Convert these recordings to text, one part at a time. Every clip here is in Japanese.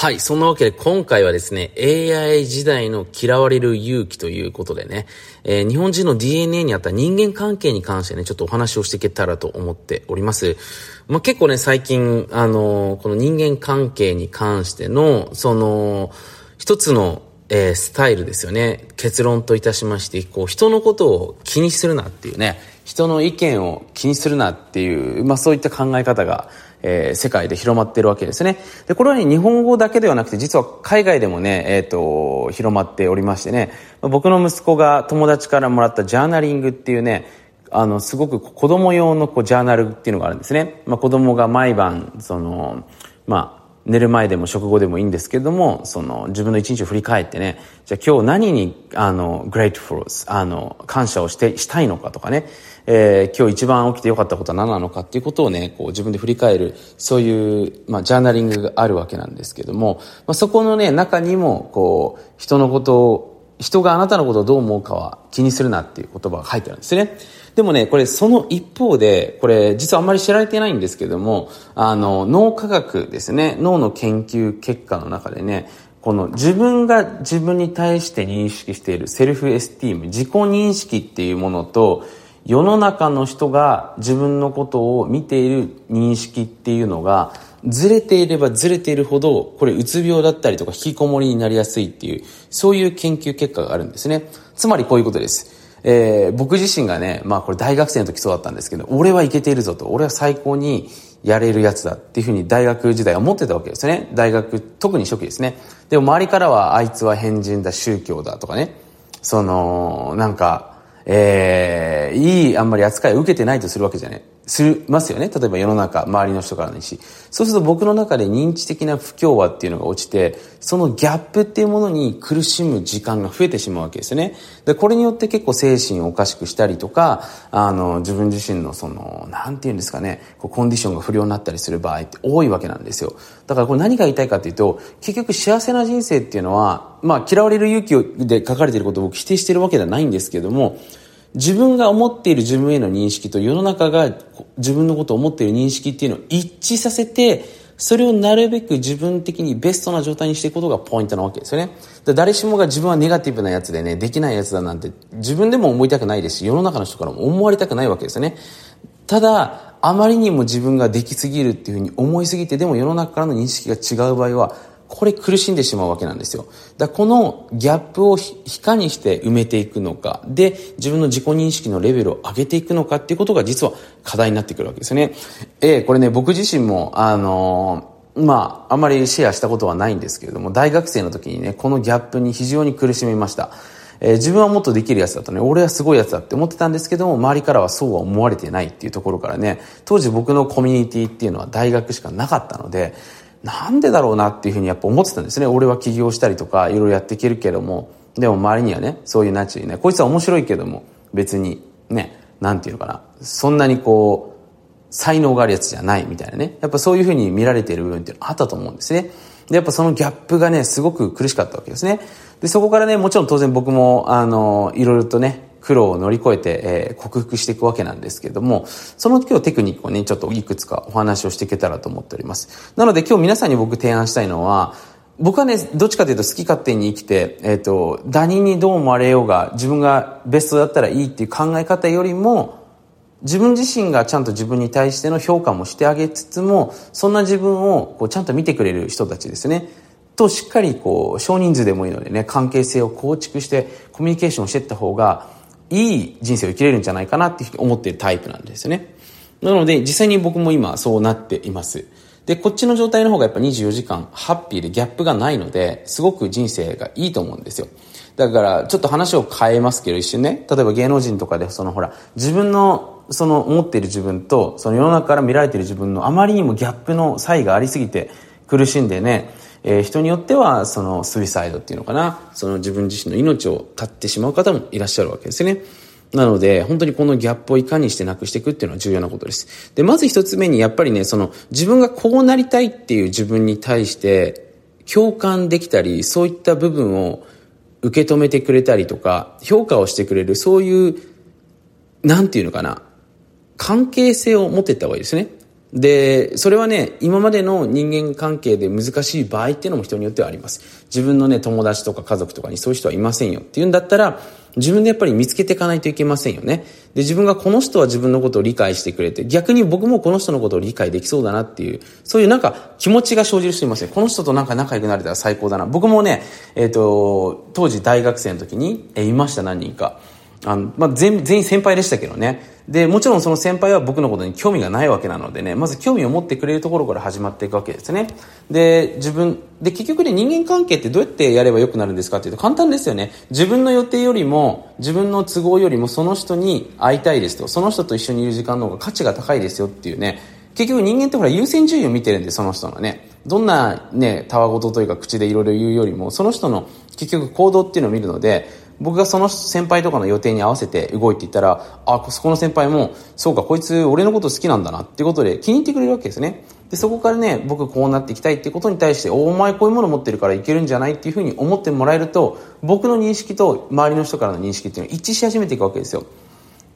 はい。そんなわけで今回はですね、AI 時代の嫌われる勇気ということでね、えー、日本人の DNA にあった人間関係に関してね、ちょっとお話をしていけたらと思っております。まあ、結構ね、最近、あのー、この人間関係に関しての、その、一つのえー、スタイルですよね。結論といたしまして、こう、人のことを気にするなっていうね、人の意見を気にするなっていう、まあそういった考え方が、えー、世界で広まってるわけですね。で、これはね、日本語だけではなくて、実は海外でもね、えっ、ー、と、広まっておりましてね、僕の息子が友達からもらったジャーナリングっていうね、あの、すごく子供用のこうジャーナルっていうのがあるんですね。まあ子供が毎晩、その、まあ、寝る前でも食後でもいいんですけども、その自分の一日を振り返ってね、じゃあ今日何に、あの、grateful, あの、感謝をして、したいのかとかね、えー、今日一番起きてよかったことは何なのかっていうことをね、こう自分で振り返る、そういう、まあ、ジャーナリングがあるわけなんですけども、まあ、そこのね、中にも、こう、人のことを、人があなたのことをどう思うかは気にするなっていう言葉が書いてるんですね。でもね、これその一方で、これ実はあんまり知られてないんですけども、あの、脳科学ですね、脳の研究結果の中でね、この自分が自分に対して認識しているセルフエスティーム、自己認識っていうものと、世の中の人が自分のことを見ている認識っていうのが、ずれていればずれているほど、これうつ病だったりとか引きこもりになりやすいっていう、そういう研究結果があるんですね。つまりこういうことです。えー、僕自身がね、まあこれ大学生の時そうだったんですけど、俺はいけているぞと、俺は最高にやれるやつだっていうふうに大学時代は思ってたわけですね。大学、特に初期ですね。でも周りからはあいつは変人だ、宗教だとかね、その、なんか、えー、いいあんまり扱いを受けてないとするわけじゃない。すますよね。例えば世の中、周りの人からのし。そうすると僕の中で認知的な不協和っていうのが落ちて、そのギャップっていうものに苦しむ時間が増えてしまうわけですよね。で、これによって結構精神をおかしくしたりとか、あの、自分自身のその、なんて言うんですかね、こうコンディションが不良になったりする場合って多いわけなんですよ。だからこれ何が言いたいかっていうと、結局幸せな人生っていうのは、まあ嫌われる勇気で書かれていることを僕否定してるわけではないんですけども、自分が思っている自分への認識と世の中が自分のことを思っている認識っていうのを一致させて、それをなるべく自分的にベストな状態にしていくことがポイントなわけですよね。誰しもが自分はネガティブなやつでね、できないやつだなんて自分でも思いたくないですし、世の中の人からも思われたくないわけですよね。ただ、あまりにも自分ができすぎるっていうふうに思いすぎて、でも世の中からの認識が違う場合は、これ苦しんでしまうわけなんですよ。だこのギャップをいかにして埋めていくのか、で、自分の自己認識のレベルを上げていくのかっていうことが実は課題になってくるわけですよね。えー、これね、僕自身も、あのー、まあ、あまりシェアしたことはないんですけれども、大学生の時にね、このギャップに非常に苦しみました。えー、自分はもっとできるやつだとね、俺はすごいやつだって思ってたんですけども、周りからはそうは思われてないっていうところからね、当時僕のコミュニティっていうのは大学しかなかったので、なんでだろうなっていうふうにやっぱ思ってたんですね。俺は起業したりとかいろいろやっていけるけども、でも周りにはね、そういうナチュね、こいつは面白いけども、別にね、なんていうのかな、そんなにこう、才能があるやつじゃないみたいなね。やっぱそういうふうに見られている部分っていうのはあったと思うんですね。で、やっぱそのギャップがね、すごく苦しかったわけですね。で、そこからね、もちろん当然僕も、あの、いろいろとね、苦労を乗り越えて、えー、克服していくわけなんですけれども、その今日テクニックをね、ちょっといくつかお話をしていけたらと思っております。なので今日皆さんに僕提案したいのは、僕はね、どっちかというと好き勝手に生きて、えっ、ー、と、他人にどう思われようが、自分がベストだったらいいっていう考え方よりも、自分自身がちゃんと自分に対しての評価もしてあげつつも、そんな自分をこうちゃんと見てくれる人たちですね。としっかりこう少人数でもいいのでね関係性を構築してコミュニケーションをしていった方がいい人生を生きれるんじゃないかなって思ってるタイプなんですよね。なので、実際に僕も今そうなっています。で、こっちの状態の方がやっぱ24時間ハッピーでギャップがないので、すごく人生がいいと思うんですよ。だから、ちょっと話を変えますけど、一瞬ね、例えば芸能人とかで、そのほら、自分の、その思っている自分と、その世の中から見られている自分のあまりにもギャップの差異がありすぎて苦しんでね、えー、人によってはそのスイサイドっていうのかなその自分自身の命を絶ってしまう方もいらっしゃるわけですねなので、本当にこのギャップをいかにしてなくしていくっていうのは重要なことです。で、まず一つ目に、やっぱりね、その、自分がこうなりたいっていう自分に対して、共感できたり、そういった部分を受け止めてくれたりとか、評価をしてくれる、そういう、なんていうのかな、関係性を持っていった方がいいですね。で、それはね、今までの人間関係で難しい場合っていうのも人によってはあります。自分のね、友達とか家族とかにそういう人はいませんよっていうんだったら、自分でやっぱり見つけていかないといけませんよね。で、自分がこの人は自分のことを理解してくれて、逆に僕もこの人のことを理解できそうだなっていう、そういうなんか気持ちが生じる人いますね。この人となんか仲良くなれたら最高だな。僕もね、えっ、ー、と、当時大学生の時に、え、いました何人か。あの、まあ、全、全員先輩でしたけどね。で、もちろんその先輩は僕のことに興味がないわけなのでね、まず興味を持ってくれるところから始まっていくわけですね。で、自分、で、結局ね、人間関係ってどうやってやれば良くなるんですかっていうと簡単ですよね。自分の予定よりも、自分の都合よりもその人に会いたいですと、その人と一緒にいる時間の方が価値が高いですよっていうね、結局人間ってほら優先順位を見てるんで、その人のね。どんなね、たわごとというか口でいろいろ言うよりも、その人の結局行動っていうのを見るので、僕がその先輩とかの予定に合わせて動いていったら、あ、そこの先輩も、そうか、こいつ俺のこと好きなんだなっていうことで気に入ってくれるわけですね。で、そこからね、僕こうなっていきたいっていことに対して、おお前こういうもの持ってるからいけるんじゃないっていうふうに思ってもらえると、僕の認識と周りの人からの認識っていうのは一致し始めていくわけですよ。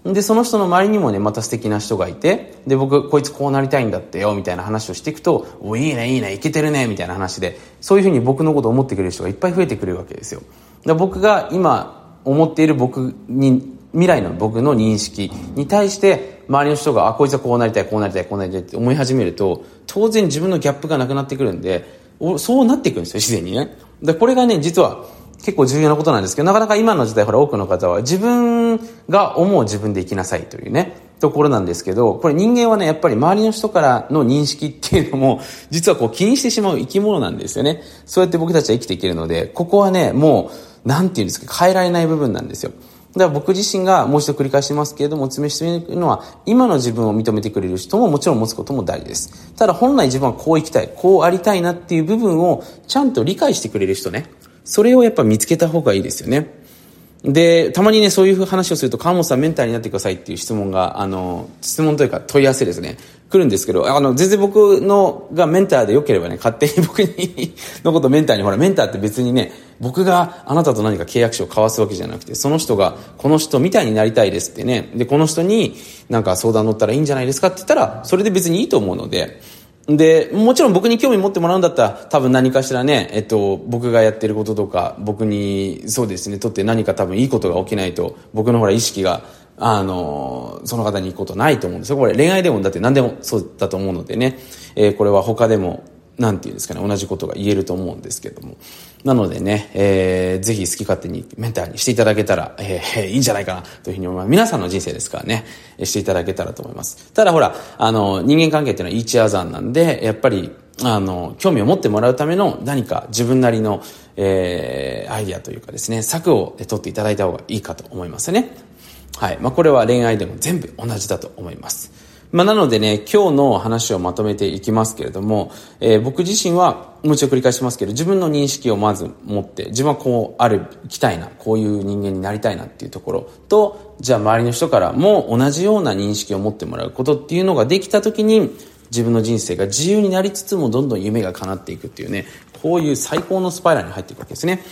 で、その人の周りにもね、また素敵な人がいて、で、僕、こいつこうなりたいんだってよ、みたいな話をしていくと、お、いいね、いいね、いけてるね、みたいな話で、そういうふうに僕のことを思ってくれる人がいっぱい増えてくれるわけですよ。で僕が今、思っている僕に未来の僕の認識に対して周りの人があこいつはこうなりたいこうなりたいこうなりたいって思い始めると当然自分のギャップがなくなってくるんでそうなっていくんですよ自然にね。でこれがね実は結構重要なことなんですけどなかなか今の時代ほら多くの方は自分が思う自分で生きなさいというねところなんですけどこれ人間はねやっぱり周りの人からの認識っていうのも実はこう気にしてしまう生き物なんですよね。そうやって僕たちは生きていけるのでここはねもうなんていうんですか、変えられない部分なんですよ。だから僕自身がもう一度繰り返しますけれども、お勧めしているのは、今の自分を認めてくれる人ももちろん持つことも大事です。ただ本来自分はこう生きたい、こうありたいなっていう部分をちゃんと理解してくれる人ね。それをやっぱ見つけた方がいいですよね。で、たまにね、そういう話をすると、川本さんメンターになってくださいっていう質問が、あの、質問というか問い合わせですね、来るんですけど、あの、全然僕のがメンターで良ければね、勝手に僕に のことメンターに、ほら、メンターって別にね、僕があなたと何か契約書を交わすわけじゃなくて、その人が、この人みたいになりたいですってね、で、この人になんか相談乗ったらいいんじゃないですかって言ったら、それで別にいいと思うので、で、もちろん僕に興味持ってもらうんだったら、多分何かしらね、えっと、僕がやってることとか、僕に、そうですね、とって何か多分いいことが起きないと、僕のほら意識が、あの、その方に行くことないと思うんですよ。これ恋愛でもだって何でもそうだと思うのでね、えー、これは他でも、なんていうんですかね、同じことが言えると思うんですけども。なのでね、えー、ぜひ好き勝手にメンターにしていただけたら、えー、いいんじゃないかなというふうに思います。皆さんの人生ですからね、していただけたらと思います。ただほら、あの、人間関係っていうのはイーチアザンなんで、やっぱり、あの、興味を持ってもらうための何か自分なりの、えー、アイディアというかですね、策を取っていただいた方がいいかと思いますね。はい。まあ、これは恋愛でも全部同じだと思います。まあ、なのでね、今日の話をまとめていきますけれども、えー、僕自身は、もちろん繰り返しますけど、自分の認識をまず持って、自分はこうある、きたいな、こういう人間になりたいなっていうところと、じゃあ周りの人からも同じような認識を持ってもらうことっていうのができた時に、自分の人生が自由になりつつもどんどん夢が叶っていくっていうね、こういう最高のスパイラルに入っていくわけですね。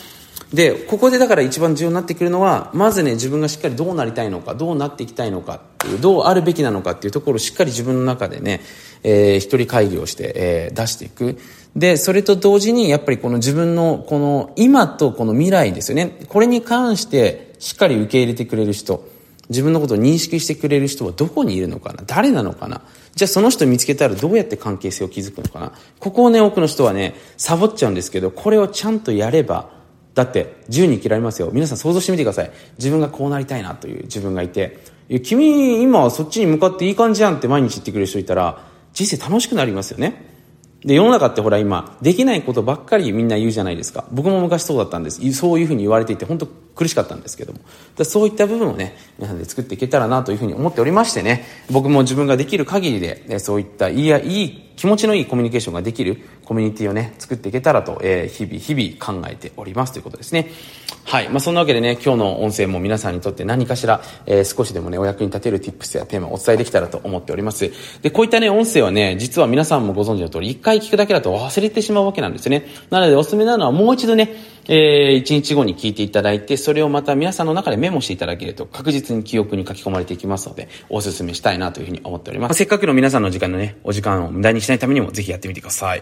で、ここでだから一番重要になってくるのは、まずね、自分がしっかりどうなりたいのか、どうなっていきたいのかっていう、どうあるべきなのかっていうところをしっかり自分の中でね、えー、一人会議をして、えー、出していく。で、それと同時に、やっぱりこの自分の、この今とこの未来ですよね。これに関して、しっかり受け入れてくれる人。自分のことを認識してくれる人はどこにいるのかな誰なのかなじゃあその人見つけたらどうやって関係性を築くのかなここをね、多くの人はね、サボっちゃうんですけど、これをちゃんとやれば、だって自由に生きられますよ。皆さん想像してみてください。自分がこうなりたいなという自分がいて。君今そっちに向かっていい感じやんって毎日言ってくれる人いたら人生楽しくなりますよね。で世の中ってほら今できないことばっかりみんな言うじゃないですか。僕も昔そうだったんです。そういうふうに言われていて本当苦しかったんですけどもそういった部分をね皆さんで作っていけたらなというふうに思っておりましてね僕も自分ができる限りでそういったいいやいい気持ちのいいコミュニケーションができるコミュニティをね、作っていけたらと、えー、日々日々考えておりますということですね。はい。まあ、そんなわけでね、今日の音声も皆さんにとって何かしら、えー、少しでもね、お役に立てる tips やテーマをお伝えできたらと思っております。で、こういったね、音声はね、実は皆さんもご存知の通り、一回聞くだけだと忘れてしまうわけなんですよね。なので、おすすめなのはもう一度ね、えー、1日後に聞いていただいて、それをまた皆さんの中でメモしていただけると確実に記憶に書き込まれていきますので、お勧めしたいなというふうに思っております。せっかくの皆さんの時間のね、お時間を無駄にしないためにもぜひやってみてください。